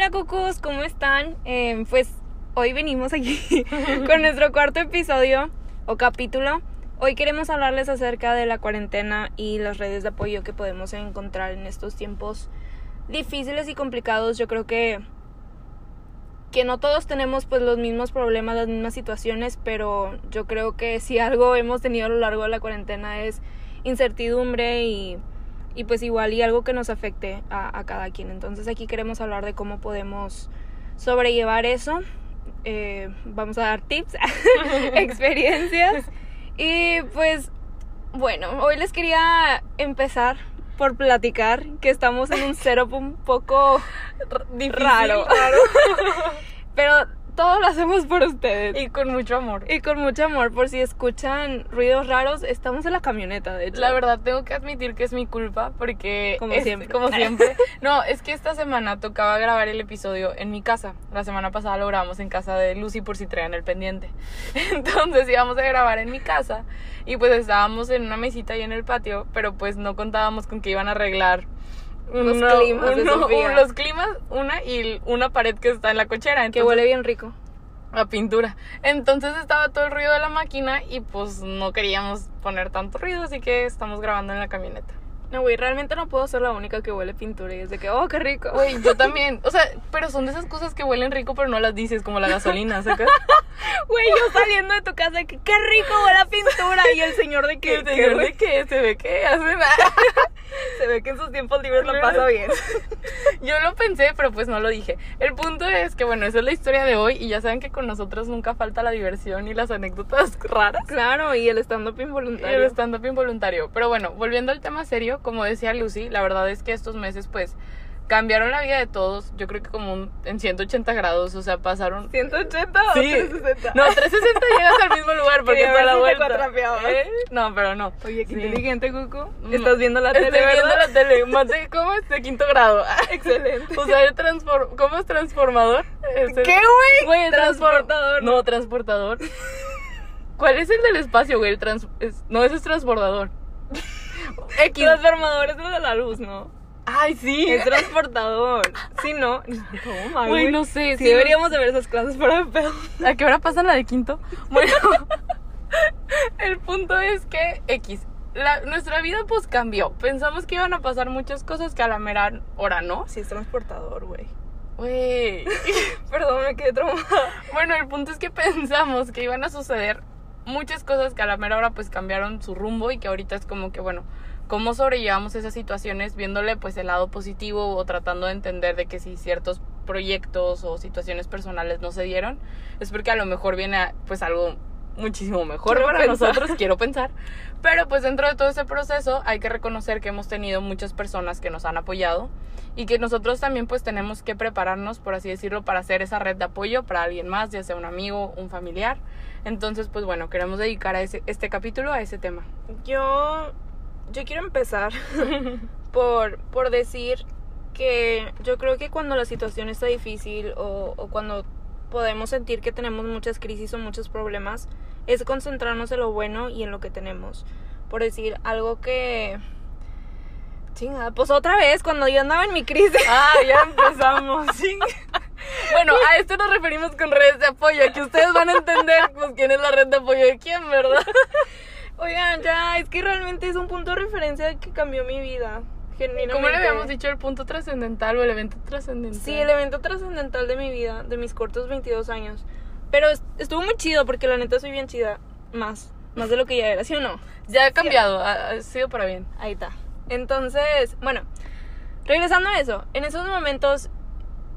Hola cucus, ¿cómo están? Eh, pues hoy venimos aquí con nuestro cuarto episodio o capítulo. Hoy queremos hablarles acerca de la cuarentena y las redes de apoyo que podemos encontrar en estos tiempos difíciles y complicados. Yo creo que que no todos tenemos pues los mismos problemas, las mismas situaciones, pero yo creo que si algo hemos tenido a lo largo de la cuarentena es incertidumbre y, y pues igual y algo que nos afecte a, a, cada quien. Entonces aquí queremos hablar de cómo podemos sobrellevar eso. Eh, vamos a dar tips, experiencias y pues bueno, hoy les quería empezar por platicar que estamos en un setup un poco Difícil, raro. Pero todo lo hacemos por ustedes. Y con mucho amor. Y con mucho amor, por si escuchan ruidos raros, estamos en la camioneta, de hecho. La verdad, tengo que admitir que es mi culpa porque... Como es- siempre. Como siempre. No, es que esta semana tocaba grabar el episodio en mi casa. La semana pasada lo grabamos en casa de Lucy por si traían el pendiente. Entonces íbamos a grabar en mi casa y pues estábamos en una mesita ahí en el patio, pero pues no contábamos con que iban a arreglar... Los climas de Sofía. los climas, una y una pared que está en la cochera. Que huele bien rico. a pintura. Entonces estaba todo el ruido de la máquina y pues no queríamos poner tanto ruido, así que estamos grabando en la camioneta. No, güey, realmente no puedo ser la única que huele pintura y es de que, oh, qué rico. Güey, yo también, o sea, pero son de esas cosas que huelen rico pero no las dices, como la gasolina, ¿sacas? Güey, yo saliendo de tu casa, que qué rico huele a pintura. Y el señor de que, ¿Qué señor de qué? Se ve que hace nada. se ve que en sus tiempos libres lo pasa bien. Yo lo pensé, pero pues no lo dije. El punto es que, bueno, esa es la historia de hoy y ya saben que con nosotros nunca falta la diversión y las anécdotas raras. Claro, y el stand-up Y involuntario. el stand-up involuntario. Pero bueno, volviendo al tema serio, como decía Lucy, la verdad es que estos meses, pues, cambiaron la vida de todos. Yo creo que como un- en 180 grados, o sea, pasaron... 180 o Sí. 360. No, 360 llegas al mismo lugar porque está la si vuelta. ¿Eh? No, pero no. Oye, qué Sí. inteligente, Cucu. Mm. Estás viendo la Estoy tele, viendo ¿verdad? la tele. Mate, ¿cómo es? De quinto grado. Excelente. Usar el transfor... ¿Cómo es transformador? Es el- ¿Qué, güey? Transportador. No, transportador. ¿Cuál es el del espacio, güey? El trans... es- No, ese es transbordador. X. Transformador es lo de la luz, ¿no? Ay, sí. Es transportador. Sí, no. No, Güey, no sé. Sí, sí, deberíamos de ver esas clases para de pedo. ¿A qué hora pasa la de quinto? Bueno, el punto es que X. La, nuestra vida pues cambió. Pensamos que iban a pasar muchas cosas que a la mera hora no. Sí, es transportador, güey. Güey. Perdón, me quedé traumada. Bueno, el punto es que pensamos que iban a suceder muchas cosas que a la mera hora pues cambiaron su rumbo y que ahorita es como que bueno, cómo sobrellevamos esas situaciones viéndole pues el lado positivo o tratando de entender de que si ciertos proyectos o situaciones personales no se dieron, es porque a lo mejor viene pues algo muchísimo mejor Quiero para pensar. nosotros, quiero pensar. Pero pues dentro de todo ese proceso hay que reconocer que hemos tenido muchas personas que nos han apoyado y que nosotros también pues tenemos que prepararnos, por así decirlo, para hacer esa red de apoyo para alguien más, ya sea un amigo, un familiar. Entonces, pues bueno, queremos dedicar a ese, este capítulo a ese tema. Yo, yo quiero empezar por, por decir que yo creo que cuando la situación está difícil o, o cuando podemos sentir que tenemos muchas crisis o muchos problemas, es concentrarnos en lo bueno y en lo que tenemos. Por decir algo que... Chingada, pues otra vez, cuando yo andaba en mi crisis. Ah, ya empezamos. bueno, a esto nos referimos con redes de apoyo, que ustedes van a entender pues quién es la red de apoyo de quién, ¿verdad? Oigan, ya, es que realmente es un punto de referencia que cambió mi vida. ¿Cómo le habíamos dicho el punto trascendental o el evento trascendental? Sí, el evento trascendental de mi vida, de mis cortos 22 años. Pero est- estuvo muy chido porque la neta soy bien chida. Más, más de lo que ya era, ¿sí o no? Ya ha cambiado, ha, ha sido para bien. Ahí está. Entonces, bueno, regresando a eso, en esos momentos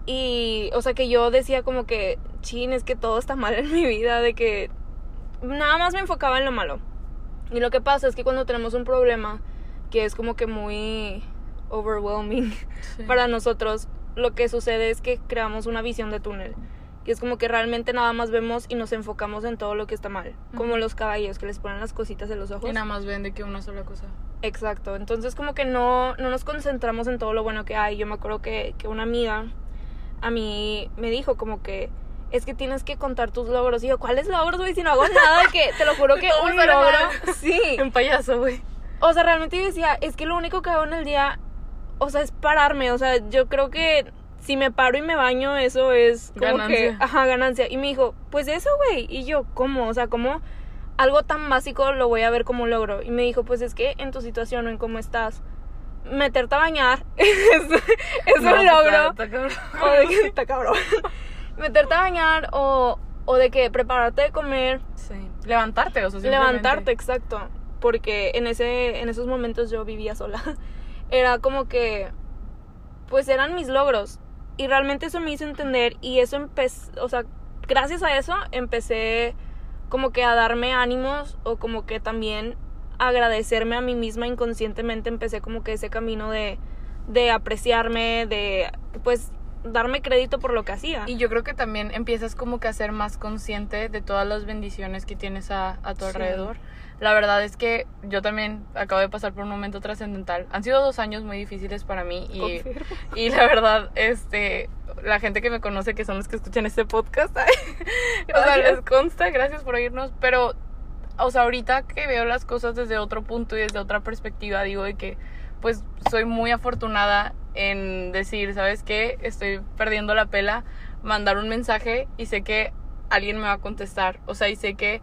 y, o sea, que yo decía como que, chin, es que todo está mal en mi vida, de que nada más me enfocaba en lo malo. Y lo que pasa es que cuando tenemos un problema que es como que muy overwhelming Sí. para nosotros, lo que sucede es que creamos una visión de túnel. Y es como que realmente nada más vemos y nos enfocamos en todo lo que está mal. Como los caballos que les ponen las cositas en los ojos. Y nada más ven de que una sola cosa. Exacto, entonces como que no, no nos concentramos en todo lo bueno que hay. Yo me acuerdo que, que una amiga a mí me dijo como que es que tienes que contar tus logros. Y yo, ¿cuáles logros, güey? Si no hago nada, que te lo juro que Todo un logro. mal. Sí. En payaso, güey. O sea, realmente yo decía, es que lo único que hago en el día, o sea, es pararme. O sea, yo creo que si me paro y me baño, eso es como Ganancia. que, ajá, ganancia. Y me dijo, pues eso, güey. Y yo, ¿cómo? O sea, ¿cómo algo tan básico lo voy a ver como un logro? Y me dijo, pues es que en tu situación o en cómo estás, meterte a bañar es, es No, un pues, logro. está- está cabrón. O de que, está cabrón. Meterte a bañar o, o de que prepararte de comer. Sí. Levantarte, o sea. Levantarte, exacto. Porque en ese, en esos momentos yo vivía sola. Era como que, pues eran mis logros. Y realmente eso me hizo entender y eso empezó, o sea, gracias a eso empecé como que a darme ánimos o como que también agradecerme a mí misma inconscientemente empecé como que ese camino de, de apreciarme, de pues darme crédito por lo que hacía. Y yo creo que también empiezas como que a ser más consciente de todas las bendiciones que tienes a, a tu Sí. alrededor. La verdad es que yo también acabo de pasar por un momento trascendental. Han sido dos años muy difíciles para mí y, y la verdad, este, la gente que me conoce, que son los que escuchan este podcast, o sea, les consta, gracias por oírnos, pero, o sea, ahorita que veo las cosas desde otro punto y desde otra perspectiva, digo de que, pues, soy muy afortunada en decir, ¿sabes qué? Estoy perdiendo la pela, mandar un mensaje y sé que alguien me va a contestar, o sea, y sé que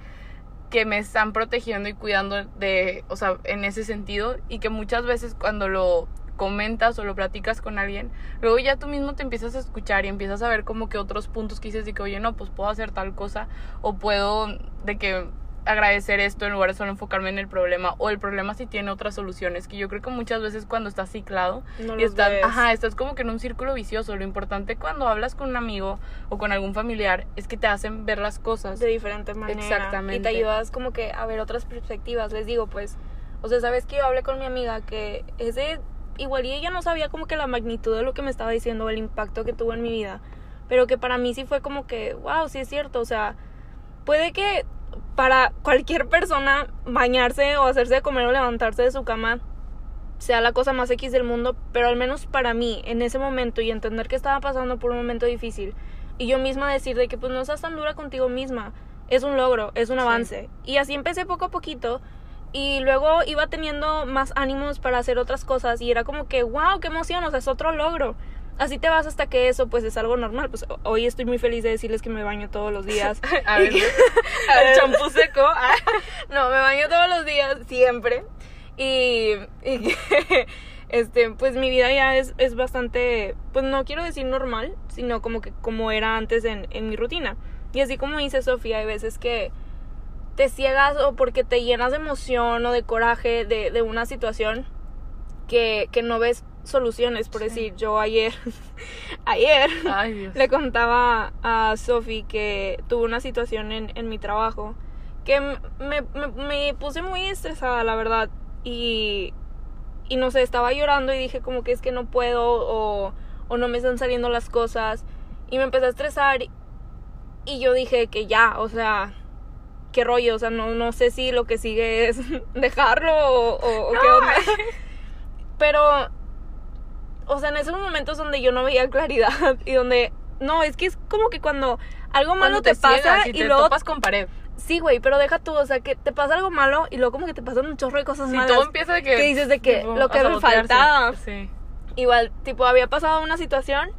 que me están protegiendo y cuidando de, o sea, en ese sentido y que muchas veces cuando lo comentas o lo platicas con alguien, luego ya tú mismo te empiezas a escuchar y empiezas a ver como que otros puntos que dices de que, oye, no, pues puedo hacer tal cosa o puedo de que agradecer esto en lugar de solo enfocarme en el problema o el problema si tiene otras soluciones, que yo creo que muchas veces cuando estás ciclado No y estás, ves. ajá, estás como que en un círculo vicioso, lo importante cuando hablas con un amigo o con algún familiar es que te hacen ver las cosas de diferente manera. Exactamente. Y te ayudas como que a ver otras perspectivas. Les digo, pues, o sea, sabes que yo hablé con mi amiga que ese, igual y ella no sabía como que la magnitud de lo que me estaba diciendo, el impacto que tuvo en mi vida. Pero que para mí sí fue como que, wow, sí es cierto. O sea, puede que para cualquier persona bañarse o hacerse de comer o levantarse de su cama sea la cosa más X del mundo, pero al menos para mí, en ese momento y entender que estaba pasando por un momento difícil, y yo misma decir de que pues no seas tan dura contigo misma, es un logro, es un Sí. avance. Y así empecé poco a poquito, y luego iba teniendo más ánimos para hacer otras cosas, y era como que, wow, qué emoción, o sea, es otro logro. Así te vas hasta que eso pues es algo normal. Pues hoy estoy muy feliz de decirles que me baño todos los días. A ver, el champú seco. ah. No, me baño todos los días, siempre. Y, y que, este, pues mi vida ya es, es bastante, pues no quiero decir normal, sino como que como era antes en, en mi rutina. Y así como dice Sofía, hay veces que te ciegas o porque te llenas de emoción o de coraje de, de una situación que, que no ves soluciones. Por Sí. decir, yo ayer, ayer, Ay, le contaba a Sophie que tuve una situación en, en mi trabajo que me, me, me puse muy estresada, la verdad. Y, y no sé, estaba llorando y dije como que es que no puedo o, o no me están saliendo las cosas. Y me empecé a estresar y, y yo dije que ya, o sea, qué rollo, o sea, no, no sé si lo que sigue es dejarlo o, o- o qué onda. Pero, o sea, en esos momentos donde yo no veía claridad y donde, no, es que es como que cuando algo malo Cuando te, pasa y y te luego topas con pared. Sí, güey, pero deja tú, o sea, que te pasa algo malo y luego como que te pasan un chorro de cosas Si malas. todo empieza de que. que dices de que tipo, lo que me faltaba. Sí. Igual, tipo, había pasado una situación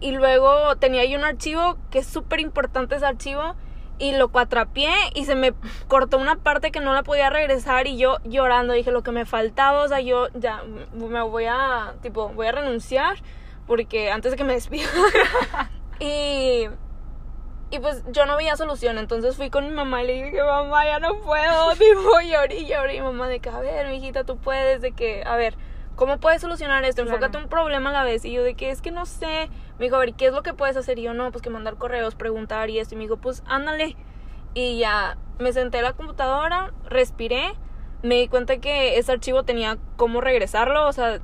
y luego tenía ahí un archivo que es súper importante ese archivo y lo cuatrapié y se me cortó una parte que no la podía regresar y yo llorando dije lo que me faltaba, o sea, yo ya me voy a, tipo, voy a renunciar porque antes de que me despidan. y y pues yo no veía solución, entonces fui con mi mamá y le dije mamá ya no puedo, tipo lloré y lloré y mamá de que a ver, mijita, tú puedes, de que, a ver, ¿cómo puedes solucionar esto? Claro. Enfócate un problema a la vez. Y yo de que es que no sé, me dijo, a ver, ¿qué es lo que puedes hacer? Y yo no, pues que mandar correos, preguntar y esto. Y me dijo, pues ándale. Y ya me senté a la computadora, respiré, me di cuenta que ese archivo tenía cómo regresarlo, o sea,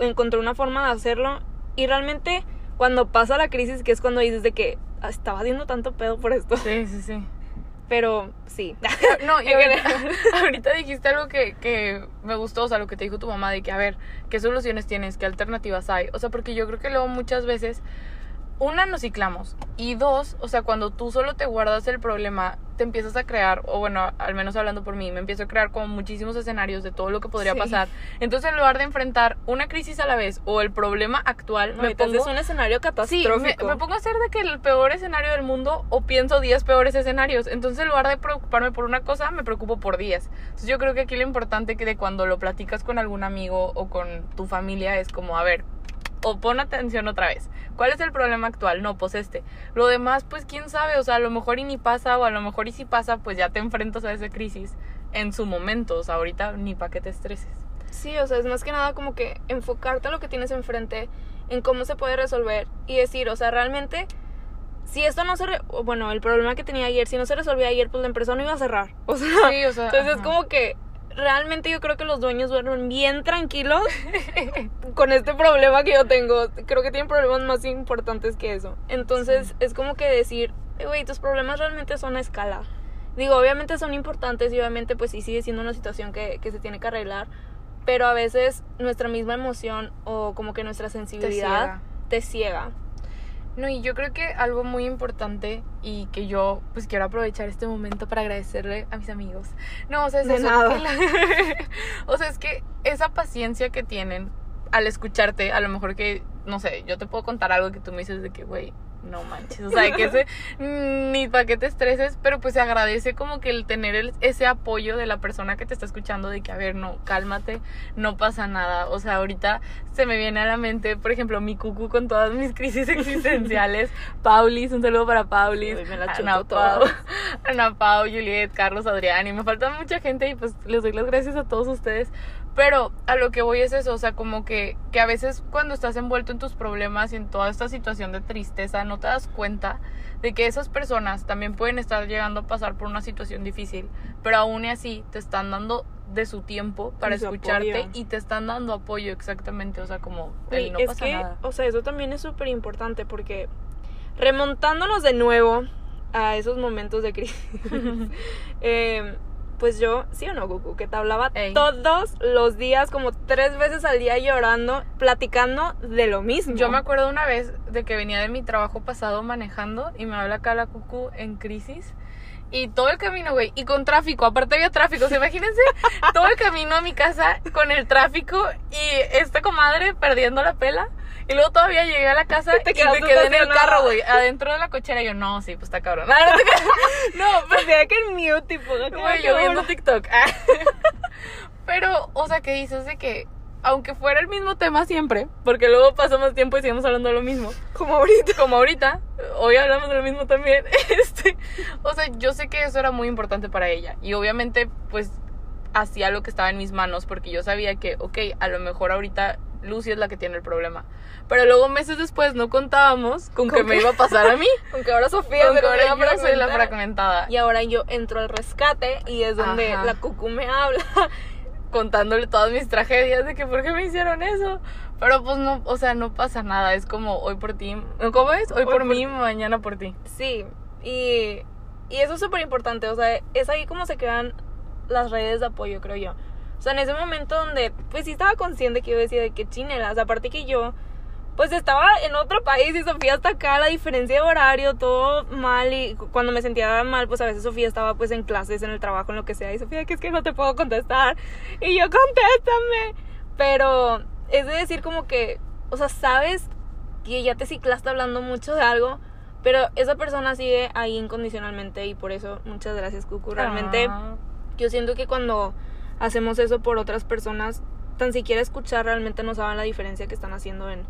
encontré una forma de hacerlo. Y realmente cuando pasa la crisis, que es cuando dices de que "Ah, estaba haciendo tanto pedo por esto. Sí, sí, sí. Pero sí. No, y ahorita, ahorita dijiste algo que, que me gustó, o sea, lo que te dijo tu mamá, de que, a ver, ¿qué soluciones tienes? ¿Qué alternativas hay? O sea, porque yo creo que luego muchas veces, una, nos ciclamos, y dos, o sea, cuando tú solo te guardas el problema, te empiezas a crear, o bueno, al menos hablando por mí, me empiezo a crear como muchísimos escenarios de todo lo que podría Sí. pasar. Entonces, en lugar de enfrentar una crisis a la vez o el problema actual, me pongo... es un escenario Sí, me, catastrófico. me pongo a hacer de que el peor escenario del mundo o pienso 10 peores escenarios. Entonces, en lugar de preocuparme por una cosa, me preocupo por 10. Entonces, yo creo que aquí lo importante que de cuando lo platicas con algún amigo o con tu familia es como, a ver, o pon atención otra vez. ¿Cuál es el problema actual? No, pues este. Lo demás, pues quién sabe, o sea, a lo mejor y ni pasa, o a lo mejor y si pasa, pues ya te enfrentas a esa crisis en su momento. O sea, ahorita ni para que te estreses. Sí, o sea, es más que nada como que enfocarte a lo que tienes enfrente, en cómo se puede resolver y decir, o sea, realmente, si esto no se... re- bueno, el problema que tenía ayer, si no se resolvía ayer, pues la empresa no iba a cerrar. O sea, Sí, o sea, entonces es como que realmente yo creo que los dueños duermen bien tranquilos con este problema que yo tengo. Creo que tienen problemas más importantes que eso. Entonces es como que decir, "Eh, güey, tus problemas realmente son a escala. Digo, obviamente son importantes y obviamente pues sí sigue siendo una situación que, que se tiene que arreglar, pero a veces nuestra misma emoción o como que nuestra sensibilidad te ciega. No, y yo creo que algo muy importante y que yo pues quiero aprovechar este momento para agradecerle a mis amigos. No, o sea, es De eso, nada. que la- o sea, es que esa paciencia que tienen al escucharte, a lo mejor que, no sé, yo te puedo contar algo que tú me dices de que, güey, no manches, o sea, que ese, ni para que te estreses, pero pues se agradece como que el tener el- ese apoyo de la persona que te está escuchando de que, a ver, no, cálmate, no pasa nada, o sea, ahorita se me viene a la mente, por ejemplo, mi cucu con todas mis crisis existenciales, Paulis, un saludo para Paulis, Uy, me la Ana Pau. Ana Pau, Juliet, Carlos, Adrián, y me falta mucha gente y pues les doy las gracias a todos ustedes. Pero a lo que voy es eso, o sea, como que, que a veces cuando estás envuelto en tus problemas y en toda esta situación de tristeza, no te das cuenta de que esas personas también pueden estar llegando a pasar por una situación difícil, pero aún así te están dando de su tiempo para su escucharte apoyo. y te están dando apoyo exactamente, o sea, como el Y no es pasa que, nada. o sea, eso también es súper importante porque remontándonos de nuevo a esos momentos de crisis, eh, pues yo, sí o no, Cucu, que te hablaba Ey. todos los días, como tres veces al día llorando, platicando de lo mismo. Yo me acuerdo una vez de que venía de mi trabajo pasado manejando y me habla acá la cucu en crisis. Y todo el camino, güey, y con tráfico, aparte había tráfico, o sea, imagínense todo el camino a mi casa con el tráfico y esta comadre perdiendo la pela. Y luego todavía llegué a la casa Te y me quedé en el carro, güey, adentro de la cochera. Y yo, no, sí, pues está cabrón. No, no te. No, Pues ya que en mute, tipo, Güey, yo viendo TikTok. Pero, o sea, que dices de que, aunque fuera el mismo tema siempre, porque luego pasamos tiempo y seguimos hablando de lo mismo, como ahorita. como ahorita, hoy hablamos de lo mismo también, este, o sea, yo sé que eso era muy importante para ella. Y obviamente, pues, hacía lo que estaba en mis manos, porque yo sabía que, ok, a lo mejor ahorita Lucy es la que tiene el problema. Pero luego meses después no contábamos con, ¿Con que me iba a pasar a mí. Aunque ahora Sofía Con que ahora yo soy la fragmentada. Y ahora yo entro al rescate y es donde Ajá. la cucu me habla. Contándole todas mis tragedias de que por qué me hicieron eso. Pero pues no, o sea, no pasa nada, es como hoy por ti, ¿cómo es? Hoy, Hoy por, por mí, mañana por ti. Sí, y, y eso es súper importante, o sea, es ahí como se crean las redes de apoyo, creo yo. O sea, en ese momento donde, pues sí estaba consciente que yo decía de que chinelas, aparte que yo, pues estaba en otro país y Sofía hasta acá, la diferencia de horario, todo mal y cu- cuando me sentía mal, pues a veces Sofía estaba pues en clases, en el trabajo, en lo que sea, y Sofía, que es que no te puedo contestar, y yo, contéstame, pero es de decir como que, o sea, sabes que ya te ciclaste hablando mucho de algo, pero esa persona sigue ahí incondicionalmente y por eso muchas gracias, Cucu. Realmente Ah, yo siento que cuando hacemos eso por otras personas, tan siquiera escuchar realmente no saben la diferencia que están haciendo en,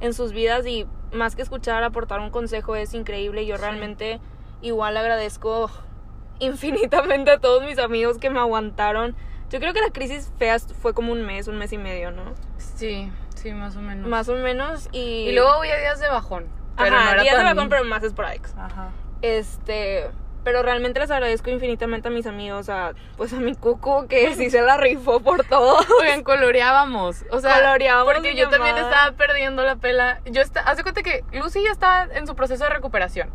en sus vidas y más que escuchar, aportar un consejo es increíble. Yo realmente igual agradezco infinitamente a todos mis amigos que me aguantaron. Yo creo que la crisis fea fue como un mes, un mes y medio, ¿no? sí, sí, más o menos. Más o menos y... Y luego había días de bajón. Pero Ajá, no era días de bajón, pero más esporádicos. Ajá. Este, pero realmente les agradezco infinitamente a mis amigos, a pues a mi cucu que sí se la rifó por todo. Oigan, coloreábamos. O sea, Coloreábamos porque yo también estaba perdiendo la pela. Yo está, hace cuenta que Lucy ya estaba en su proceso de recuperación.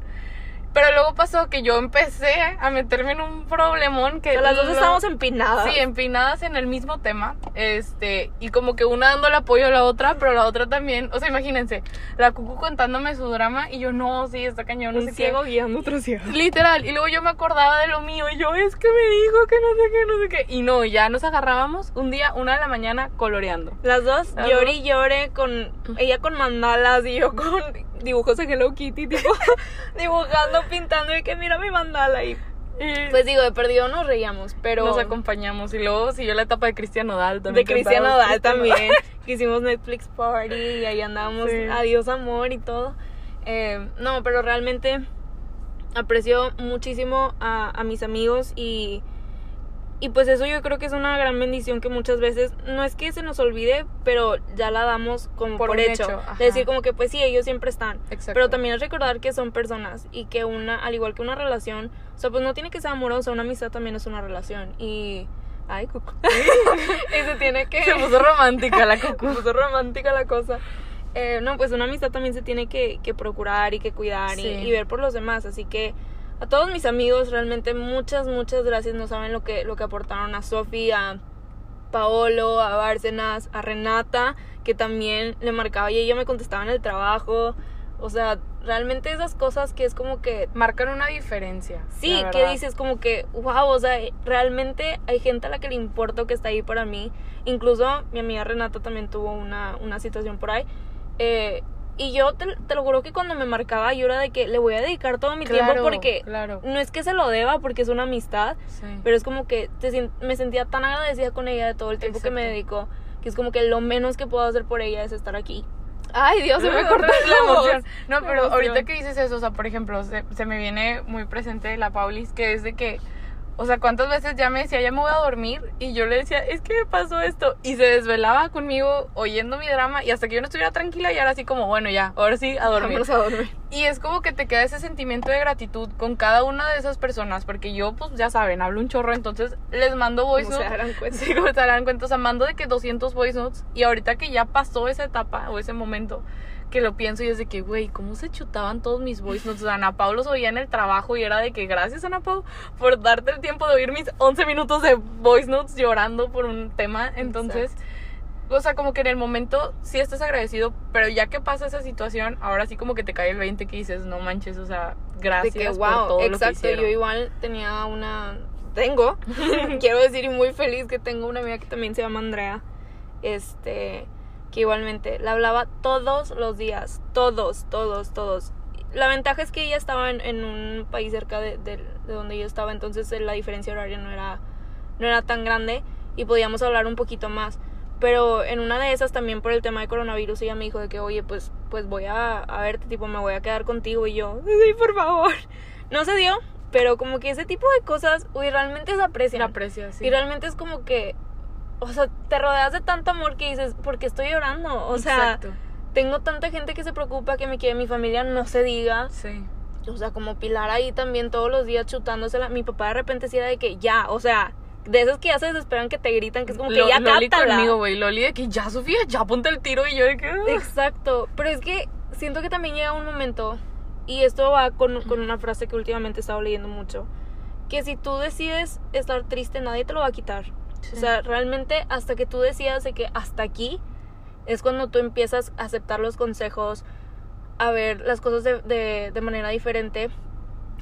Pero luego pasó que yo empecé a meterme en un problemón que... O sea, las dos lo- estábamos empinadas. Sí, empinadas en el mismo tema. Este, y como que una dando el apoyo a la otra, pero la otra también. O sea, imagínense, la cucu contándome su drama y yo, no, sí, está cañón, no un sé ciego qué. guiando otro ciego. Literal, y luego yo me acordaba de lo mío y yo, es que me dijo que no sé qué, no sé qué. Y no, ya nos agarrábamos un día, una de la mañana, coloreando. Las dos dos. y llore con ella con mandalas y yo con dibujos de Hello Kitty, tipo dibujando, pintando y que mira mi mandala Y pues digo, de perdido nos reíamos, pero nos acompañamos. Y luego siguió la etapa de Cristian Nodal de también. Cristian cantábamos Nodal Cristian también, que hicimos Netflix Party y ahí andábamos, Sí. adiós amor y todo. Eh, no, pero realmente aprecio muchísimo a, a mis amigos y, y pues eso yo creo que es una gran bendición que muchas veces no es que se nos olvide, pero ya la damos como Por hecho. hecho, de decir como que pues sí, ellos siempre están. Exacto. Pero también es recordar que son personas y que una, al igual que una relación, o sea, pues no tiene que ser amorosa, una amistad también es una relación. Y. Ay, cucu. y se tiene que. Se puso romántica la cucu. Se puso romántica la cosa. Eh, no, pues una amistad también se tiene que, que procurar y que cuidar y, ver por los demás. Así que a todos mis amigos, realmente muchas, muchas gracias. No saben lo que, lo que aportaron a Sofi, a Paolo, a Bárcenas, a Renata, que también le marcaba y ella me contestaba en el trabajo. O sea, realmente esas cosas que es como que Marcan una diferencia. Sí, que dices como que, wow, o sea, realmente hay gente a la que le importa que está ahí para mí. Incluso mi amiga Renata también tuvo una, una situación por ahí. Eh, y yo te, te lo juro que cuando me marcaba yo era de que le voy a dedicar todo mi Claro, tiempo porque Claro. no es que se lo deba porque es una amistad, Sí. pero es como que te me sentía tan agradecida con ella de todo el tiempo que me Exacto. dedicó, que es como que lo menos que puedo hacer por ella es estar aquí. Ay, Dios, se me cortó la emoción. No, pero emoción. ahorita que dices eso, o sea, por ejemplo, se, se me viene muy presente la Paulis, que es de que, o sea, cuántas veces ya me decía, ya me voy a dormir, y yo le decía, es que me pasó esto, y se desvelaba conmigo oyendo mi drama, y hasta que yo no estuviera tranquila, y ahora así como, bueno, ya, ahora sí, a dormir. Vámonos a dormir. Y es como que te queda ese sentimiento de gratitud con cada una de esas personas, porque yo, pues ya saben, hablo un chorro, entonces les mando voice Como se notes. darán cuenta. Sí, como se darán cuenta, o sea, mando de que 200 voice notes, y ahorita que ya pasó esa etapa o ese momento, que lo pienso y es de que, güey, ¿cómo se chutaban todos mis voice notes? Ana Pau los oía en el trabajo y era de que gracias, Ana Pau, por darte el tiempo de oír mis 11 minutos de voice notes llorando por un tema. Entonces, o sea, como que en el momento sí estás agradecido, pero ya que pasa esa situación, ahora sí como que te cae el 20 que dices, no manches, o sea, gracias de que por wow, todo lo que exacto, hicieron. yo igual tenía una tengo, quiero decir y muy feliz que tengo una amiga que también se llama Andrea. Este, que igualmente la hablaba todos los días, todos, todos, todos. La ventaja es que ella estaba en, en un país cerca de, de- de donde yo estaba, entonces eh, la diferencia horaria no era, no era tan grande y podíamos hablar un poquito más. Pero en una de esas también por el tema de coronavirus ella me dijo de que, oye, pues, pues voy a, a verte, tipo, me voy a quedar contigo y yo, sí, por favor. No se dio, pero como que ese tipo de cosas, uy, realmente se aprecian. La aprecias, sí. Y realmente es como que, o sea, te rodeas de tanto amor que dices, ¿por qué estoy llorando? O sea, Exacto. tengo tanta gente que se preocupa, que me quiere, mi familia no se diga. Sí. O sea, como Pilar ahí también todos los días chutándosela. Mi papá de repente sí era de que ya, o sea, de esos que ya se desesperan que te gritan, que es como que Lo- ya Loli cátala. conmigo, güey. Loli de que ya, Sofía, ya ponte el tiro. Y yo de que... "Ah". Exacto, pero es que siento que también llega un momento, y esto va con, con una frase que últimamente he estado leyendo mucho, que si tú decides estar triste, nadie te lo va a quitar. O sea, realmente hasta que tú decidas de que hasta aquí es cuando tú empiezas a aceptar los consejos, a ver las cosas de, de, de manera diferente.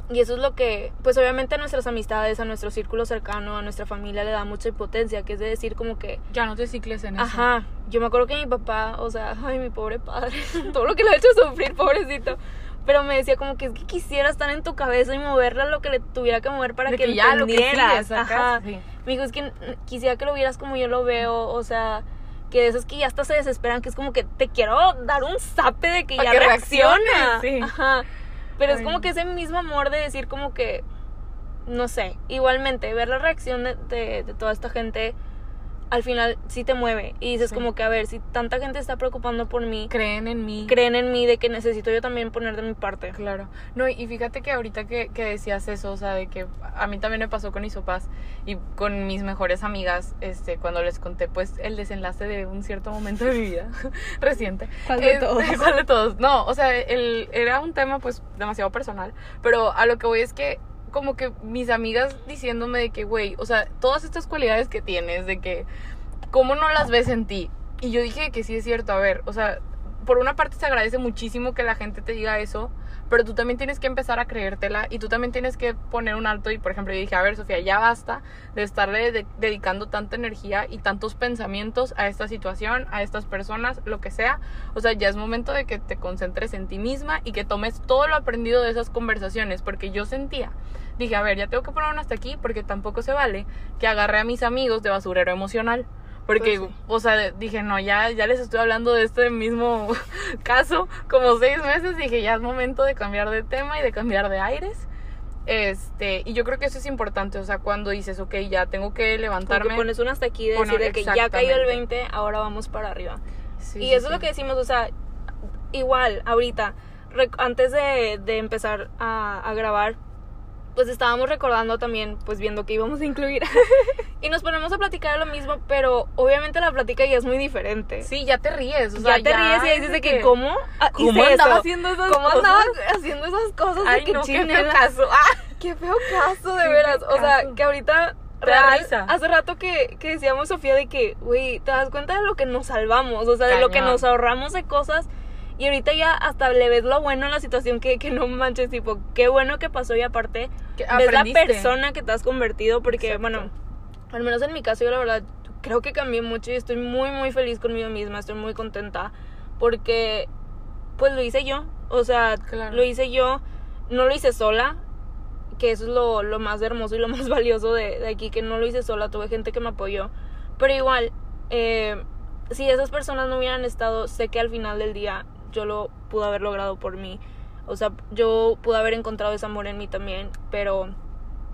Y eso es lo que, pues obviamente a nuestras amistades, a nuestro círculo cercano, a nuestra familia le da mucha impotencia, que es de decir como que, Ya no te cicles en eso. Ajá, yo me acuerdo que mi papá, o sea, ay, mi pobre padre, todo lo que le ha hecho sufrir, pobrecito. Pero me decía como que es que quisiera estar en tu cabeza y moverla lo que le tuviera que mover para De que, que ya lo que Ajá. sí. Me dijo, es que quisiera que lo vieras como yo lo veo, o sea, que de esas que ya hasta se desesperan, que es como que te quiero dar un zape de que ya que reacciona. reacciones, sí. Ajá. Pero es como que ese mismo amor de decir como que, no sé, igualmente, ver la reacción de, de, de toda esta gente al final sí te mueve y dices Sí. como que a ver, si tanta gente está preocupando por mí, Creen en mí. creen en mí de que necesito yo también poner de mi parte. Claro. No, y fíjate que ahorita que, que decías eso, o sea, de que a mí también me pasó con Isopaz y con mis mejores amigas, este, cuando les conté, pues, el desenlace de un cierto momento de mi vida reciente. ¿Cuál de Este, todos? ¿Cuál de todos? No, o sea, el, era un tema, pues, demasiado personal, pero a lo que voy es que como que mis amigas diciéndome de que, güey, o sea, todas estas cualidades que tienes, de que, ¿cómo no las ves en ti? Y yo dije que sí es cierto, a ver, o sea, por una parte se agradece muchísimo que la gente te diga eso, pero tú también tienes que empezar a creértela y tú también tienes que poner un alto y, por ejemplo, yo dije, a ver, Sofía, ya basta de estarle de- dedicando tanta energía y tantos pensamientos a esta situación, a estas personas, lo que sea. O sea, ya es momento de que te concentres en ti misma y que tomes todo lo aprendido de esas conversaciones, porque yo sentía, dije, a ver, ya tengo que poner hasta aquí porque tampoco se vale que agarre a mis amigos de basurero emocional. Porque, Pues sí. o sea, dije, no, ya, ya les estoy hablando de este mismo caso como seis meses. Dije, ya es momento de cambiar de tema y de cambiar de aires. Este, y yo creo que eso es importante. O sea, cuando dices, ok, ya tengo que Como levantarme. que pones un hasta aquí de Bueno, decir de que ya cayó el exactamente. 20, ahora vamos para arriba. Sí, y sí, eso es lo que decimos, o sea, igual, ahorita, antes de, de empezar a, a grabar, pues estábamos recordando también, pues viendo que íbamos a incluir. y nos ponemos a platicar de lo mismo, pero obviamente la plática ya es muy diferente. Sí, ya te ríes. O sea, ya te ríes y es dices de que, ¿cómo? ah, ¿Cómo andaba haciendo esas ¿Cómo cosas? andaba haciendo esas cosas? de Ay, que no, qué feo caso. Ah, Qué feo caso, de Qué veras. O sea, caso. que ahorita. Real, risa. hace rato que, que decíamos, Sofía, de que, güey, te das cuenta de lo que nos salvamos, o sea, de lo que nos ahorramos de cosas. Y ahorita ya hasta le ves lo bueno en la situación que, que no manches, tipo, qué bueno que pasó y aparte ves la persona que te has convertido, porque, Exacto. bueno, al menos en mi caso yo la verdad creo que cambié mucho y estoy muy, muy feliz conmigo misma, estoy muy contenta, porque pues lo hice yo, o sea, Claro. lo hice yo, no lo hice sola, que eso es lo, lo más hermoso y lo más valioso de, de aquí, que no lo hice sola, tuve gente que me apoyó, pero igual, eh, si esas personas no hubieran estado, sé que al final del día yo lo pude haber logrado por mí, o sea, yo pude haber encontrado ese amor en mí también, pero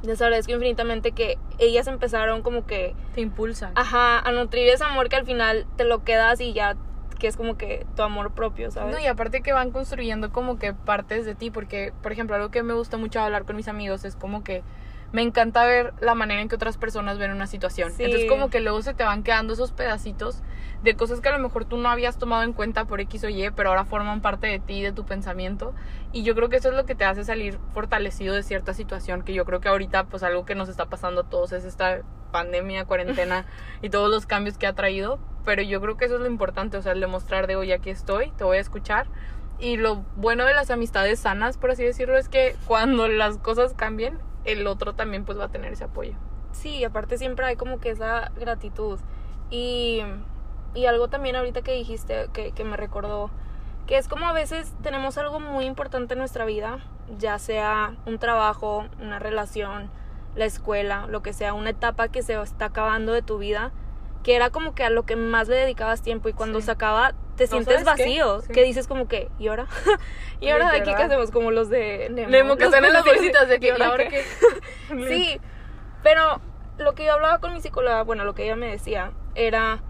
les agradezco infinitamente que ellas empezaron como que, Te impulsan. ajá, a nutrir ese amor que al final te lo quedas y ya, que es como que tu amor propio, ¿sabes? No, y aparte que van construyendo como que partes de ti, porque, por ejemplo, algo que me gusta mucho hablar con mis amigos es como que me encanta ver la manera en que otras personas ven una situación. Sí. Entonces como que luego se te van quedando esos pedacitos de cosas que a lo mejor tú no habías tomado en cuenta por X o Y, pero ahora forman parte de ti, de tu pensamiento. Y yo creo que eso es lo que te hace salir fortalecido de cierta situación, que yo creo que ahorita pues algo que nos está pasando a todos es esta pandemia, cuarentena y todos los cambios que ha traído. Pero yo creo que eso es lo importante, o sea, el demostrar de hoy aquí estoy, te voy a escuchar. Y lo bueno de las amistades sanas, por así decirlo, es que cuando las cosas cambien, el otro también pues va a tener ese apoyo. Sí, aparte siempre hay como que esa gratitud. Y, y algo también ahorita que dijiste que, que me recordó, que es como a veces tenemos algo muy importante en nuestra vida, ya sea un trabajo, una relación, la escuela, lo que sea, una etapa que se está acabando de tu vida, que era como que a lo que más le dedicabas tiempo y cuando Sí. se acaba te No sientes vacío, Sí. que dices como que, ¿y ahora? ¿Y ahora de aquí qué hacemos? Como los de Nemo. Nemo, que están en las bolsitas de que, ¿y ¿y ahora qué? Sí, pero lo que yo hablaba con mi psicóloga, bueno, lo que ella me decía, era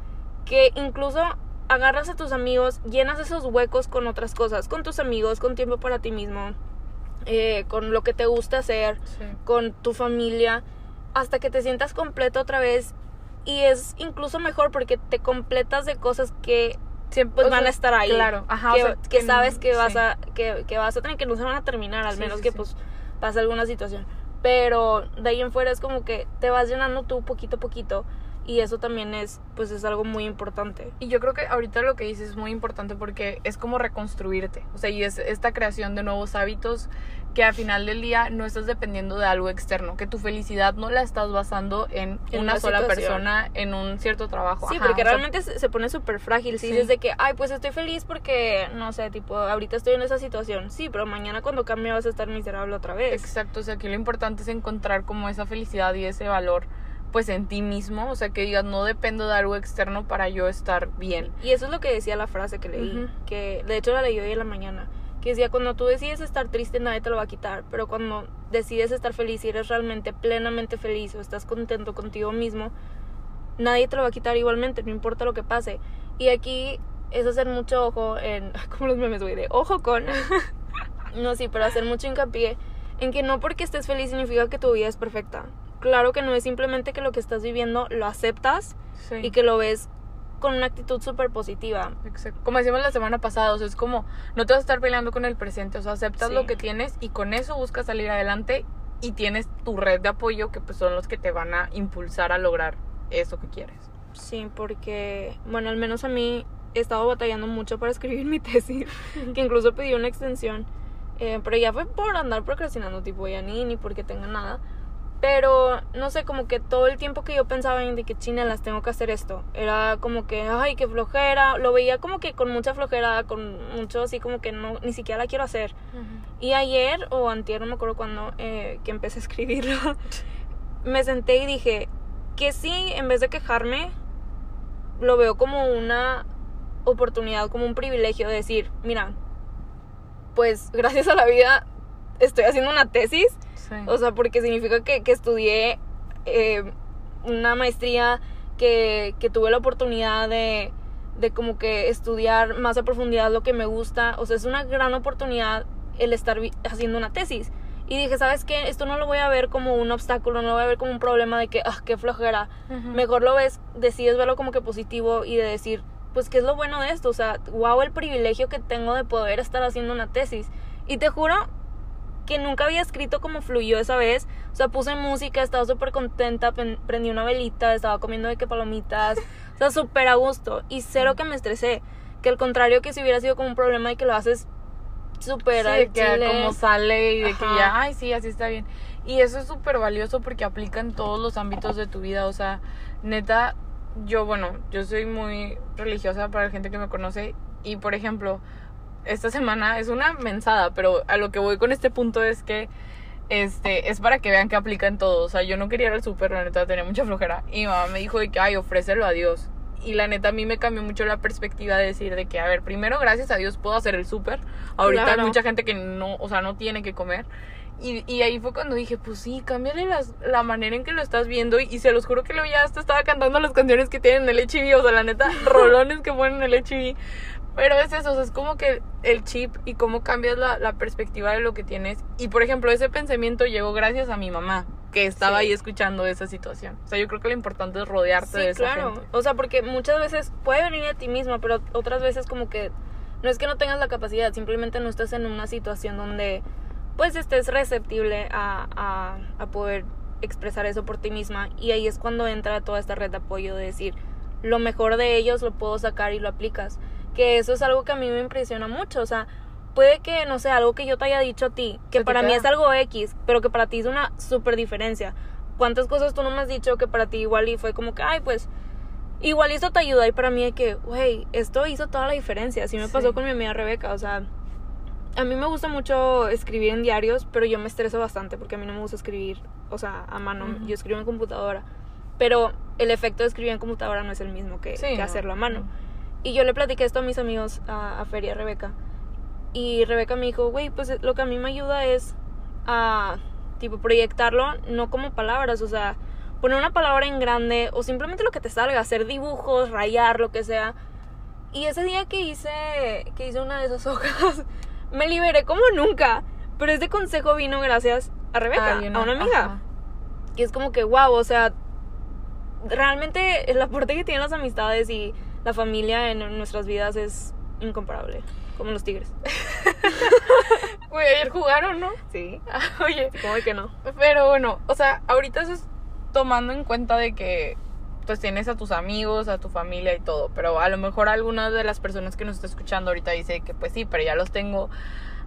que incluso agarras a tus amigos, llenas esos huecos con otras cosas, con tus amigos, con tiempo para ti mismo, eh, con lo que te gusta hacer, Sí. con tu familia, hasta que te sientas completo otra vez. Y es incluso mejor porque te completas de cosas que Siempre, pues van sea, a estar ahí. Claro, ajá, que, o sea, que sabes que vas, sí. a, que, que vas a tener, que no se van a terminar, al Sí, menos sí, que pues pase alguna situación. Pero de ahí en fuera es como que te vas llenando tú poquito a poquito y eso también es pues es algo muy importante. Y yo creo que ahorita lo que dices es muy importante porque es como reconstruirte. O sea, y es esta creación de nuevos hábitos que al final del día no estás dependiendo de algo externo, que tu felicidad no la estás basando en, En una la sola persona, en un cierto trabajo. Sí, Ajá, porque sea, realmente se pone súper frágil. Si Sí. dices de que, ay, pues estoy feliz porque, no sé, tipo, ahorita estoy en esa situación. Sí, pero mañana cuando cambie vas a estar miserable otra vez. Exacto, o sea, que lo importante es encontrar como esa felicidad y ese valor pues en ti mismo, o sea, que digas, no dependo de algo externo para yo estar bien. Y eso es lo que decía la frase que leí, Ujú. que de hecho la leí hoy en la mañana, que decía, cuando tú decides estar triste nadie te lo va a quitar, pero cuando decides estar feliz y eres realmente plenamente feliz o estás contento contigo mismo, nadie te lo va a quitar igualmente, no importa lo que pase. Y aquí es hacer mucho ojo en, como los memes, güey, de ojo con, no, sí, pero hacer mucho hincapié en que no porque estés feliz significa que tu vida es perfecta. Claro que no es simplemente que lo que estás viviendo lo aceptas Sí. y que lo ves con una actitud súper positiva. Exacto. Como decimos la semana pasada, o sea, es como no te vas a estar peleando con el presente, o sea, aceptas Sí. lo que tienes y con eso buscas salir adelante y tienes tu red de apoyo que pues son los que te van a impulsar a lograr eso que quieres. Sí, porque, bueno, al menos a mí he estado batallando mucho para escribir mi tesis, que incluso pedí una extensión, eh, pero ya fue por andar procrastinando, tipo, ya ni, ni porque tenga nada. Pero, no sé, como que todo el tiempo que yo pensaba en de que China las tengo que hacer esto, era como que, ay, qué flojera, lo veía como que con mucha flojera, con mucho así como que no, ni siquiera la quiero hacer. Y ayer o antier, no me acuerdo cuándo, eh, que empecé a escribirlo, me senté y dije que sí, en vez de quejarme, lo veo como una oportunidad, como un privilegio de decir, mira, pues gracias a la vida estoy haciendo una tesis, Sí. o sea, porque significa que, que estudié eh, una maestría, que, que tuve la oportunidad de, de como que estudiar más a profundidad lo que me gusta. O sea, es una gran oportunidad el estar haciendo una tesis. Y dije, ¿sabes qué? Esto no lo voy a ver como un obstáculo, no lo voy a ver como un problema de que, ah, qué flojera. Mejor lo ves, decides verlo como que positivo y de decir, pues, ¿qué es lo bueno de esto? O sea, wow, el privilegio que tengo de poder estar haciendo una tesis. Y te juro que nunca había escrito como fluyó esa vez. O sea, puse música, estaba súper contenta, prendí una velita, estaba comiendo de que palomitas. O sea, súper a gusto. Y cero que me estresé. Que al contrario que si hubiera sido como un problema y que lo haces súper Sí, al que chile. como sale y de que Ajá. ya, ay, sí, así está bien. Y eso es súper valioso porque aplica en todos los ámbitos de tu vida. O sea, neta, yo, bueno, yo soy muy religiosa para la gente que me conoce. Y por ejemplo, esta semana es una mensada, pero a lo que voy con este punto es que este es para que vean que aplica en todo. O sea, yo no quería ir al súper, la neta, tenía mucha flojera. Y mi mamá me dijo de que, ay, ofrécelo a Dios. Y la neta, a mí me cambió mucho la perspectiva de decir de que, a ver, primero, gracias a Dios puedo hacer el súper. Ahorita Claro. hay mucha gente que no, o sea, no tiene que comer. Y, y ahí fue cuando dije, pues sí, cámbiale las, la manera en que lo estás viendo. Y, y se los juro que luego ya hasta estaba cantando las canciones que tienen en el HIV. O sea, la neta, rolones que ponen en el HIV. Pero es eso, o sea, es como que el chip y cómo cambias la, la perspectiva de lo que tienes. Y por ejemplo, ese pensamiento llegó gracias a mi mamá, que estaba Sí. ahí escuchando esa situación. O sea, yo creo que lo importante es rodearte de esa claro. gente. O sea, porque muchas veces puede venir a ti misma, pero otras veces como que no es que no tengas la capacidad, simplemente no estás en una situación donde pues estés receptible a, a, a poder expresar eso por ti misma. Y ahí es cuando entra toda esta red de apoyo de decir, lo mejor de ellos lo puedo sacar y lo aplicas. Que eso es algo que a mí me impresiona mucho. O sea, puede que, no sé, algo que yo te haya dicho a ti, que para mí es algo X, pero que para ti es una súper diferencia. ¿Cuántas cosas tú no me has dicho que para ti igual y fue como que, ay, pues, igual esto te ayuda? Y para mí es que, güey, esto hizo toda la diferencia. Así me Sí. pasó con mi amiga Rebeca, o sea, a mí me gusta mucho escribir en diarios, pero yo me estreso bastante porque a mí no me gusta escribir, o sea, a mano. Yo escribo en computadora. Pero el efecto de escribir en computadora no es el mismo que, Sí, que no. hacerlo a mano. Y yo le platiqué esto a mis amigos, a, a Feria Rebeca. Y Rebeca me dijo, güey, pues lo que a mí me ayuda es a, tipo, proyectarlo, no como palabras, o sea, poner una palabra en grande o simplemente lo que te salga, hacer dibujos, rayar, lo que sea. Y ese día que hice, que hice una de esas hojas, me liberé como nunca. Pero este consejo vino gracias a Rebeca, Alguien, a una amiga. ajá. Que es como que, wow, o sea, realmente el aporte que tienen las amistades y la familia en nuestras vidas es incomparable. Como los tigres. Güey, ayer jugaron, ¿no? Sí. Oye, ¿Cómo que no? Pero bueno, o sea, ahorita eso es tomando en cuenta de que pues tienes a tus amigos, a tu familia y todo, pero a lo mejor alguna de las personas que nos está escuchando ahorita dice que pues sí, pero ya los tengo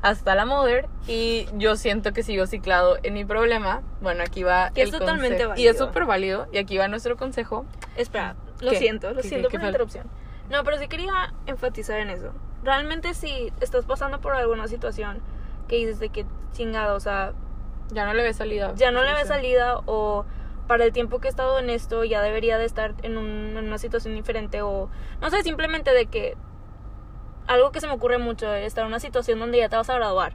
hasta la mother y yo siento que sigo ciclado en mi problema. Bueno, aquí va Que es el totalmente conse- Y es válido. súper válido y aquí va nuestro consejo. Espera, lo ¿Qué? siento, lo ¿Qué- siento qué- por la interrupción. No, pero sí quería enfatizar en eso. Realmente si estás pasando por alguna situación que dices de que chingado, o sea, Ya no le ve salida. ya no le ves salida o para el tiempo que he estado en esto ya debería de estar en, un- en una situación diferente o no sé, simplemente de que algo que se me ocurre mucho es estar en una situación donde ya te vas a graduar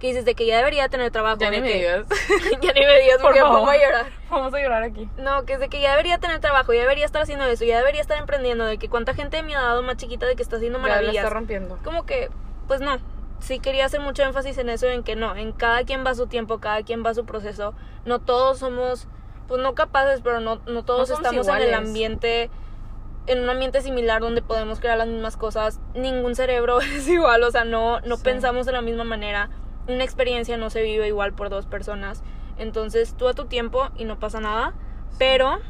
que dices de que ya debería tener trabajo. Ya ni me que- digas. ya ni me digas Por porque me favor. a llorar. Vamos a llorar aquí. No, que es de que ya debería tener trabajo, ya debería estar haciendo eso, ya debería estar emprendiendo, de que cuánta gente de mi edad o más chiquita de que está haciendo Ya la maravillas. está rompiendo. Como que, pues no. Sí quería hacer mucho énfasis en eso, en que no, en cada quien va su tiempo, cada quien va su proceso. No todos somos, pues no capaces, pero no, no todos estamos en el ambiente, en un ambiente similar donde podemos crear las mismas cosas. Ningún cerebro es igual, o sea, no, no Sí. pensamos de la misma manera. Una experiencia no se vive igual por dos personas. Entonces tú a tu tiempo y no pasa nada. Pero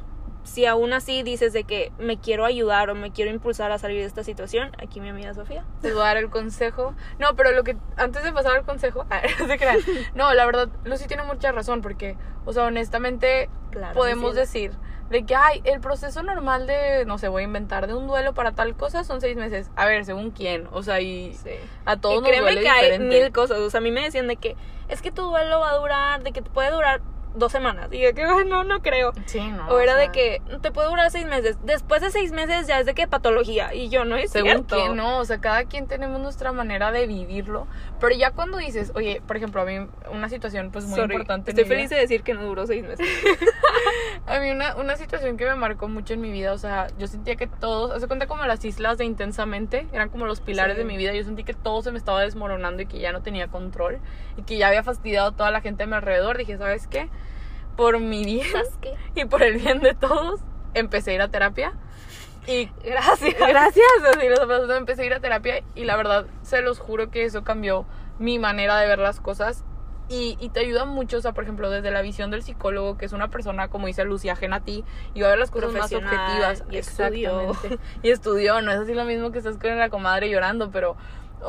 si aún así dices de que me quiero ayudar o me quiero impulsar a salir de esta situación, aquí mi amiga Sofía. Te voy a dar el consejo. No, pero lo que. Antes de pasar al consejo. no la verdad, Lucy tiene mucha razón. Porque, o sea, honestamente, Claro, podemos decir de que, ay, el proceso normal de. No sé, voy a inventar de un duelo para tal cosa son seis meses. A ver, según quién. O sea, y Sí. a todos Y nos créeme duele que hay mil cosas. O sea, a mí me decían de que es que tu duelo va a durar, de que te puede durar dos semanas. Y yo que "Ay, no, no creo. Sí, no. o era de sea, que te puede durar seis meses. Después de seis meses ya es de que patología. Y yo no es Según cierto. quién, no, o sea, cada quien tenemos nuestra manera de vivirlo, pero ya cuando dices, oye, por ejemplo, a mí una situación pues muy Sorry, importante en Estoy mi vida- feliz de decir que no duró seis meses. A mí una, una situación que me marcó mucho en mi vida, o sea, yo sentía que todos, hace cuenta como las islas de intensamente, eran como los pilares Sí. de mi vida, yo sentí que todo se me estaba desmoronando y que ya no tenía control y que ya había fastidiado a toda la gente a mi alrededor, dije, ¿sabes qué? Por mi bien ¿Sabes qué? y por el bien de todos, empecé a ir a terapia y Gracias. gracias, así los aplausos, empecé a ir a terapia y la verdad, se los juro que eso cambió mi manera de ver las cosas y, y te ayuda mucho, o sea, por ejemplo, desde la visión del psicólogo, que es una persona, como dice Lucy, ajena a ti, y va a ver las cosas más objetivas. y estudió. Y estudió, no es así lo mismo que estás con la comadre llorando, pero,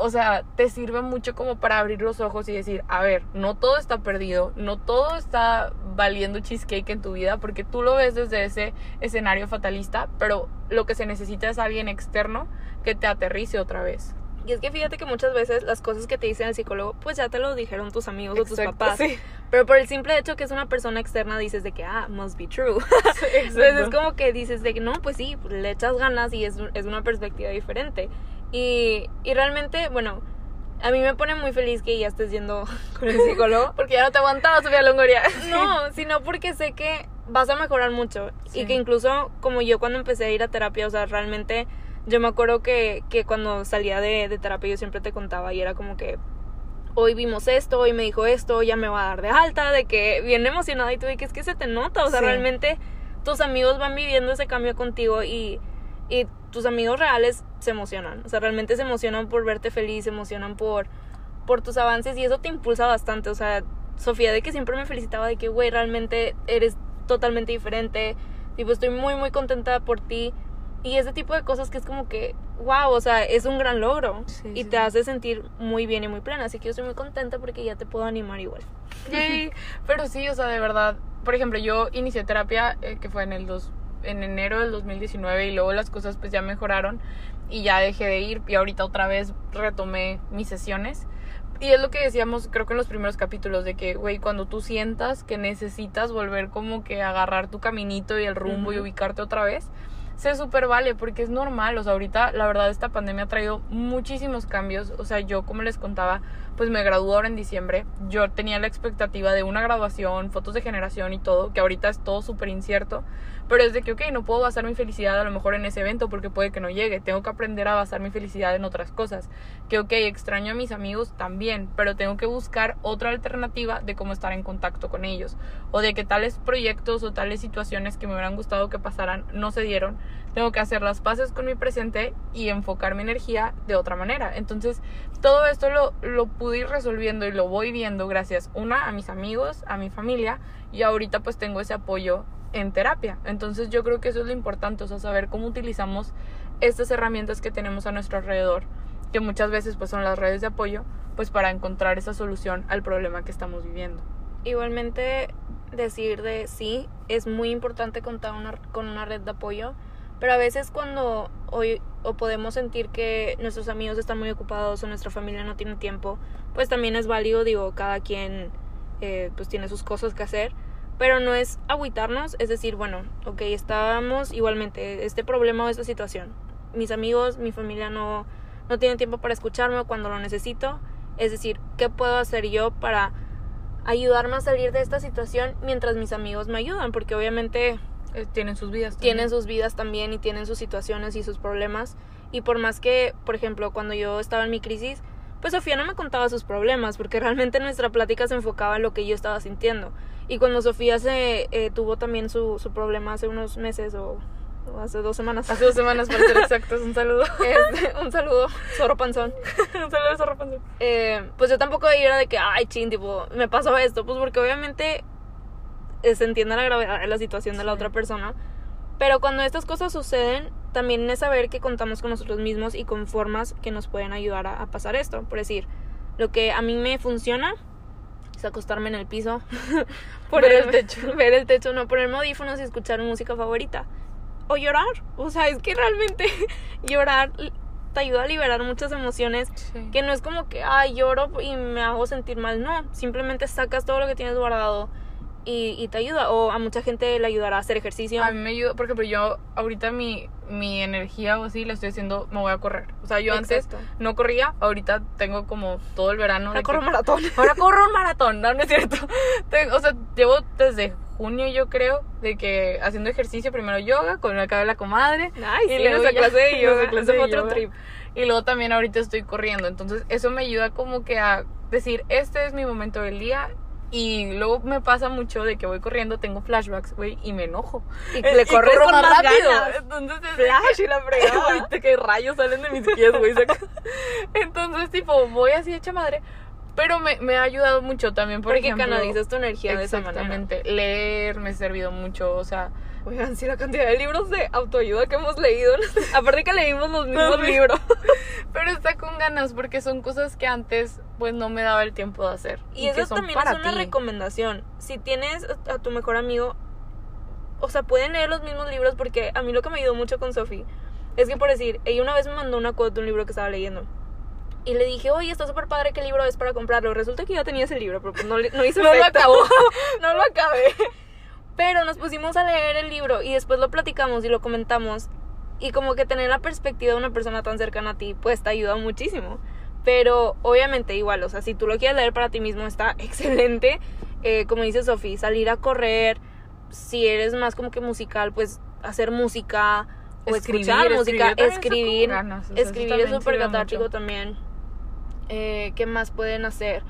o sea, te sirve mucho como para abrir los ojos y decir, a ver, no todo está perdido, no todo está valiendo cheesecake en tu vida, porque tú lo ves desde ese escenario fatalista, pero lo que se necesita es alguien externo que te aterrice otra vez. Y es que fíjate que muchas veces las cosas que te dicen el psicólogo, pues ya te lo dijeron tus amigos o tus papás. sí. Pero por el simple hecho que es una persona externa, dices de que, ah, must be true. Entonces es como que dices de que no, pues sí, le echas ganas y es, es una perspectiva diferente. Y, y realmente, bueno, a mí me pone muy feliz que ya estés yendo con el psicólogo. Porque ya no te aguantaba, Sofía Longoria. No, sino porque sé que vas a mejorar mucho. Sí. Y que incluso como yo cuando empecé a ir a terapia, o sea, realmente yo me acuerdo que, que cuando salía de, de terapia yo siempre te contaba y era como que hoy vimos esto, hoy me dijo esto, ya me va a dar de alta, de que bien emocionada y tú de que es que se te nota, o sea, Sí. realmente tus amigos van viviendo ese cambio contigo y, y tus amigos reales se emocionan, o sea, realmente se emocionan por verte feliz, se emocionan por, por tus avances y eso te impulsa bastante, o sea, Sofía de que siempre me felicitaba de que, güey, realmente eres totalmente diferente, tipo, estoy muy, muy contenta por ti. Y ese tipo de cosas que es como que, wow, o sea, es un gran logro. Sí, y sí, te hace sentir muy bien y muy plena. Así que yo estoy muy contenta porque ya te puedo animar igual. Yay. Pero sí, o sea, de verdad. Por ejemplo, yo inicié terapia, eh, que fue en el dos, en enero del 2019, y luego las cosas pues ya mejoraron y ya dejé de ir. Y ahorita otra vez retomé mis sesiones. Y es lo que decíamos, creo que en los primeros capítulos, de que, güey, cuando tú sientas que necesitas volver como que a agarrar tu caminito y el rumbo y ubicarte otra vez, se súper vale porque es normal. O sea, ahorita la verdad esta pandemia ha traído muchísimos cambios. O sea, yo como les contaba, pues me gradué ahora en diciembre. Yo tenía la expectativa de una graduación, fotos de generación y todo, que ahorita es todo súper incierto. Pero es de que, ok, no puedo basar mi felicidad a lo mejor en ese evento porque puede que no llegue. Tengo que aprender a basar mi felicidad en otras cosas. Que, ok, extraño a mis amigos también, pero tengo que buscar otra alternativa de cómo estar en contacto con ellos. O de que tales proyectos o tales situaciones que me hubieran gustado que pasaran no se dieron. Tengo que hacer las paces con mi presente y enfocar mi energía de otra manera. Entonces, todo esto lo, lo pude ir resolviendo y lo voy viendo gracias, una, a mis amigos, a mi familia y ahorita pues tengo ese apoyo en terapia. Entonces yo creo que eso es lo importante, o sea, saber cómo utilizamos estas herramientas que tenemos a nuestro alrededor, que muchas veces pues son las redes de apoyo, pues para encontrar esa solución al problema que estamos viviendo. Igualmente decir de sí, es muy importante contar una, con una red de apoyo, pero a veces cuando hoy o podemos sentir que nuestros amigos están muy ocupados o nuestra familia no tiene tiempo, pues también es válido, digo, cada quien eh, pues tiene sus cosas que hacer, pero no es agüitarnos, es decir, bueno, ok, estábamos igualmente, este problema o esta situación, mis amigos, mi familia no, no tienen tiempo para escucharme cuando lo necesito, Es decir, ¿qué puedo hacer yo para ayudarme a salir de esta situación mientras mis amigos me ayudan? Porque obviamente Eh, tienen sus vidas. tienen sus vidas también y tienen sus situaciones y sus problemas. Y por más que, por ejemplo, cuando yo estaba en mi crisis, pues Sofía no me contaba sus problemas, porque realmente nuestra plática se enfocaba en lo que yo estaba sintiendo. Y cuando Sofía se eh, tuvo también su, su problema hace unos meses o, hace dos semanas. Hace dos semanas, para ser exactos, un saludo. Este, un saludo, zorro panzón. un saludo, zorro panzón. Eh, pues yo tampoco era de que, ay, chin, tipo, me pasó esto. Pues porque obviamente eh, se entiende la gravedad de la situación de la Sí. otra persona. Pero cuando estas cosas suceden, también es saber que contamos con nosotros mismos y con formas que nos pueden ayudar a, a pasar esto. Por decir, lo que a mí me funciona es acostarme en el piso, Ver el techo. ver el techo, no ponerme audífonos y escuchar música favorita. O llorar. O sea, es que realmente llorar te ayuda a liberar muchas emociones Sí. que no es como que, ay, lloro y me hago sentir mal. No, simplemente sacas todo lo que tienes guardado y, y te ayuda. O a mucha gente le ayudará a hacer ejercicio. A mí me ayuda, por ejemplo, yo ahorita mi, mi energía o así la estoy haciendo, me voy a correr. O sea, yo antes Exacto. no corría, ahorita tengo como todo el verano. Ahora corro que- maratón. Ahora corro un maratón, no, no es cierto. O sea, llevo desde junio, yo creo, de que haciendo ejercicio, primero yoga, con la cara de la comadre. Ay, y luego ya- clase de yoga. nuestra clase fue otro yoga. trip. Y luego también ahorita estoy corriendo. Entonces, eso me ayuda como que a decir, este es mi momento del día. Y luego me pasa mucho de que voy corriendo, tengo flashbacks, güey, y me enojo. Y le corres corro con más más rápido. ganas. Entonces, Flash y la fregada. Que rayos salen de mis pies, güey. Entonces, tipo, voy así hecha madre. Pero me, me ha ayudado mucho también, por Porque ejemplo. canalizas tu energía de esa manera. Exactamente. Leer me ha servido mucho, o sea. Oigan, sí, la cantidad de libros de autoayuda que hemos leído. Aparte que leímos los mismos libros. Pero está con ganas porque son cosas que antes, pues, no me daba el tiempo de hacer. Y, que eso también es una ti. recomendación. Si tienes a tu mejor amigo, o sea, pueden leer los mismos libros porque a mí lo que me ayudó mucho con Sophie es que, por decir, ella una vez me mandó una quote de un libro que estaba leyendo. Y le dije, oye, está súper padre, ¿qué libro es para comprarlo? Resulta que ya tenía ese libro, pero pues no, no hizo No lo efecto. acabó. no lo acabé. Pero nos pusimos a leer el libro y después lo platicamos y lo comentamos. Y como que tener la perspectiva de una persona tan cercana a ti, pues te ayuda muchísimo. Pero obviamente igual, o sea, si tú lo quieres leer para ti mismo está excelente. Eh, como dice Sofi, salir a correr. Si eres más como que musical, pues hacer música o Escribir, escuchar música, escribir escribir. es súper catártico también. Eh, ¿Qué más pueden hacer?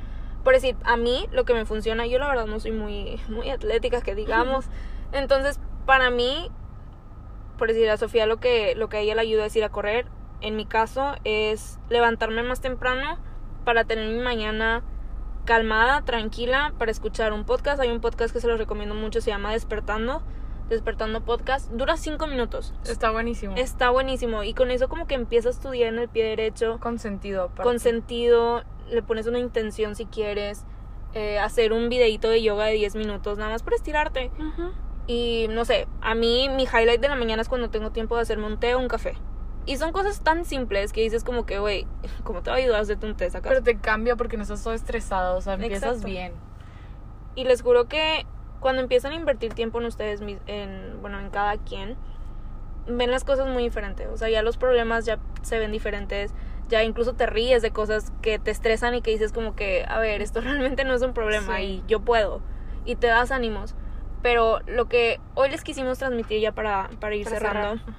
Por decir, a mí lo que me funciona, yo la verdad no soy muy, muy atlética, que digamos. Entonces, para mí, por decir a Sofía, lo que, lo que a ella le ayuda es ir a correr. En mi caso, es levantarme más temprano para tener mi mañana calmada, tranquila, para escuchar un podcast. Hay un podcast que se los recomiendo mucho, se llama Despertando. Despertando Podcast. Dura cinco minutos. Está buenísimo. Está buenísimo. Y con eso como que empiezas tu día en el pie derecho con sentido. aparte. con sentido, le pones una intención si quieres, eh, hacer un videito de yoga de 10 minutos, nada más para estirarte. Y no sé, a mí mi highlight de la mañana es cuando tengo tiempo de hacerme un té o un café. Y son cosas tan simples que dices como que, güey, ¿cómo te va a ayudar a hacerte un té sacas? Pero te cambia porque no estás todo estresado, o sea, empiezas Exacto. bien. Y les juro que cuando empiezan a invertir tiempo en ustedes, en, bueno, en cada quien, ven las cosas muy diferentes. O sea, ya los problemas ya se ven diferentes. Ya incluso te ríes de cosas que te estresan y que dices como que, a ver, esto realmente no es un problema Sí. y yo puedo. Y te das ánimos. Pero lo que hoy les quisimos transmitir ya para, para ir Para cerrando cerrar.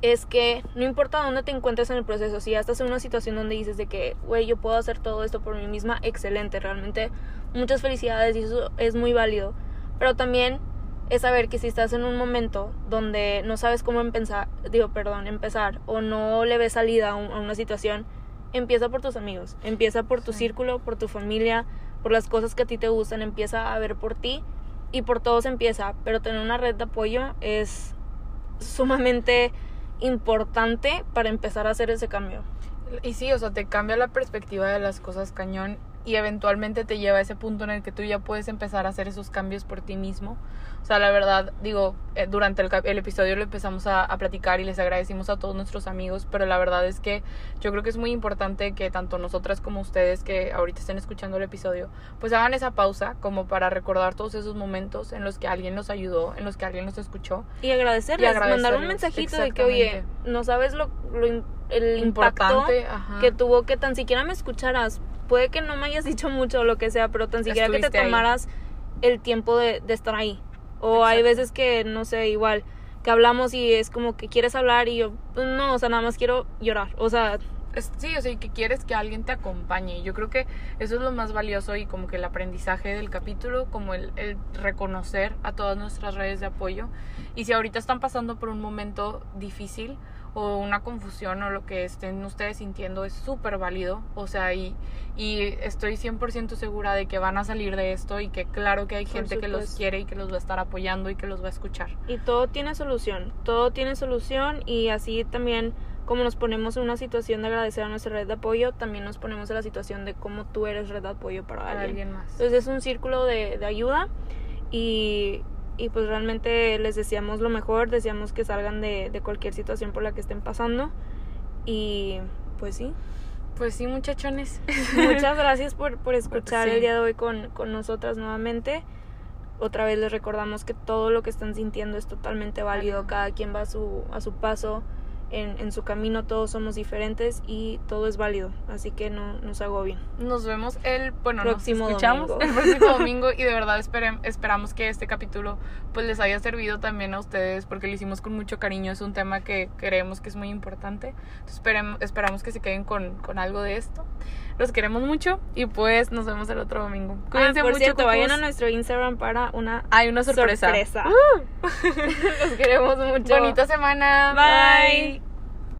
Es que no importa dónde te encuentres en el proceso, si ya estás en una situación donde dices de que, güey, yo puedo hacer todo esto por mí misma, excelente, realmente muchas felicidades y eso es muy válido. Pero también es saber que si estás en un momento donde no sabes cómo empezar, digo, perdón, empezar o no le ves salida a, un- a una situación, empieza por tus amigos, empieza por tu Sí. círculo, por tu familia, por las cosas que a ti te gustan, empieza a ver por ti y por todos empieza, pero tener una red de apoyo es sumamente importante para empezar a hacer ese cambio. Y sí, o sea, te cambia la perspectiva de las cosas cañón y eventualmente te lleva a ese punto en el que tú ya puedes empezar a hacer esos cambios por ti mismo. O sea, la verdad, digo, eh, durante el, episodio lo empezamos a, a platicar y les agradecimos a todos nuestros amigos, pero la verdad es que yo creo que es muy importante que tanto nosotras como ustedes que ahorita estén escuchando el episodio, pues hagan esa pausa como para recordar todos esos momentos en los que alguien nos ayudó, en los que alguien nos escuchó. Y agradecerles, Y agradecerles, mandar un mensajito de que, oye, no sabes lo, el impacto Importante, ajá. que tuvo que tan siquiera me escucharas puede que no me hayas dicho mucho o lo que sea, pero tan siquiera que te ahí. tomaras el tiempo de, de estar ahí. O hay veces que, no sé, igual, que hablamos y es como que quieres hablar y yo, pues no, o sea, nada más quiero llorar. O sea, sí, o sea, y que quieres que alguien te acompañe. Y Yo creo que eso es lo más valioso y como que el aprendizaje del capítulo, como el, el reconocer a todas nuestras redes de apoyo. Y si ahorita están pasando por un momento difícil o una confusión o lo que estén ustedes sintiendo es súper válido. O sea, y, y estoy 100% segura de que van a salir de esto y que claro que hay gente que los quiere y que los va a estar apoyando y que los va a escuchar. y todo tiene solución. Todo tiene solución y así también, como nos ponemos en una situación de agradecer a nuestra red de apoyo, también nos ponemos en la situación de cómo tú eres red de apoyo para, Para alguien. alguien más. Entonces es un círculo de, de ayuda y, y pues realmente les deseamos lo mejor, deseamos que salgan de, de cualquier situación por la que estén pasando y pues sí, Pues sí, muchachones. muchas gracias por, por escuchar Sí. el día de hoy con, con nosotras nuevamente. Otra vez les recordamos que todo lo que están sintiendo es totalmente válido, Válido. cada quien va a su, a su paso. En, en su camino todos somos diferentes y todo es válido, así que no nos agobien. Nos vemos el, bueno, Próximo nos escuchamos domingo. el próximo domingo y de verdad esperem- esperamos que este capítulo pues les haya servido también a ustedes porque lo hicimos con mucho cariño, es un tema que creemos que es muy importante. Entonces esperem- esperamos que se queden con, con algo de esto. Los queremos mucho y pues nos vemos el otro domingo. Cuídense Ah, por mucho, cierto, vayan a nuestro Instagram para una Hay una sorpresa. sorpresa. Uh. Los queremos mucho. Bonita semana. Bye.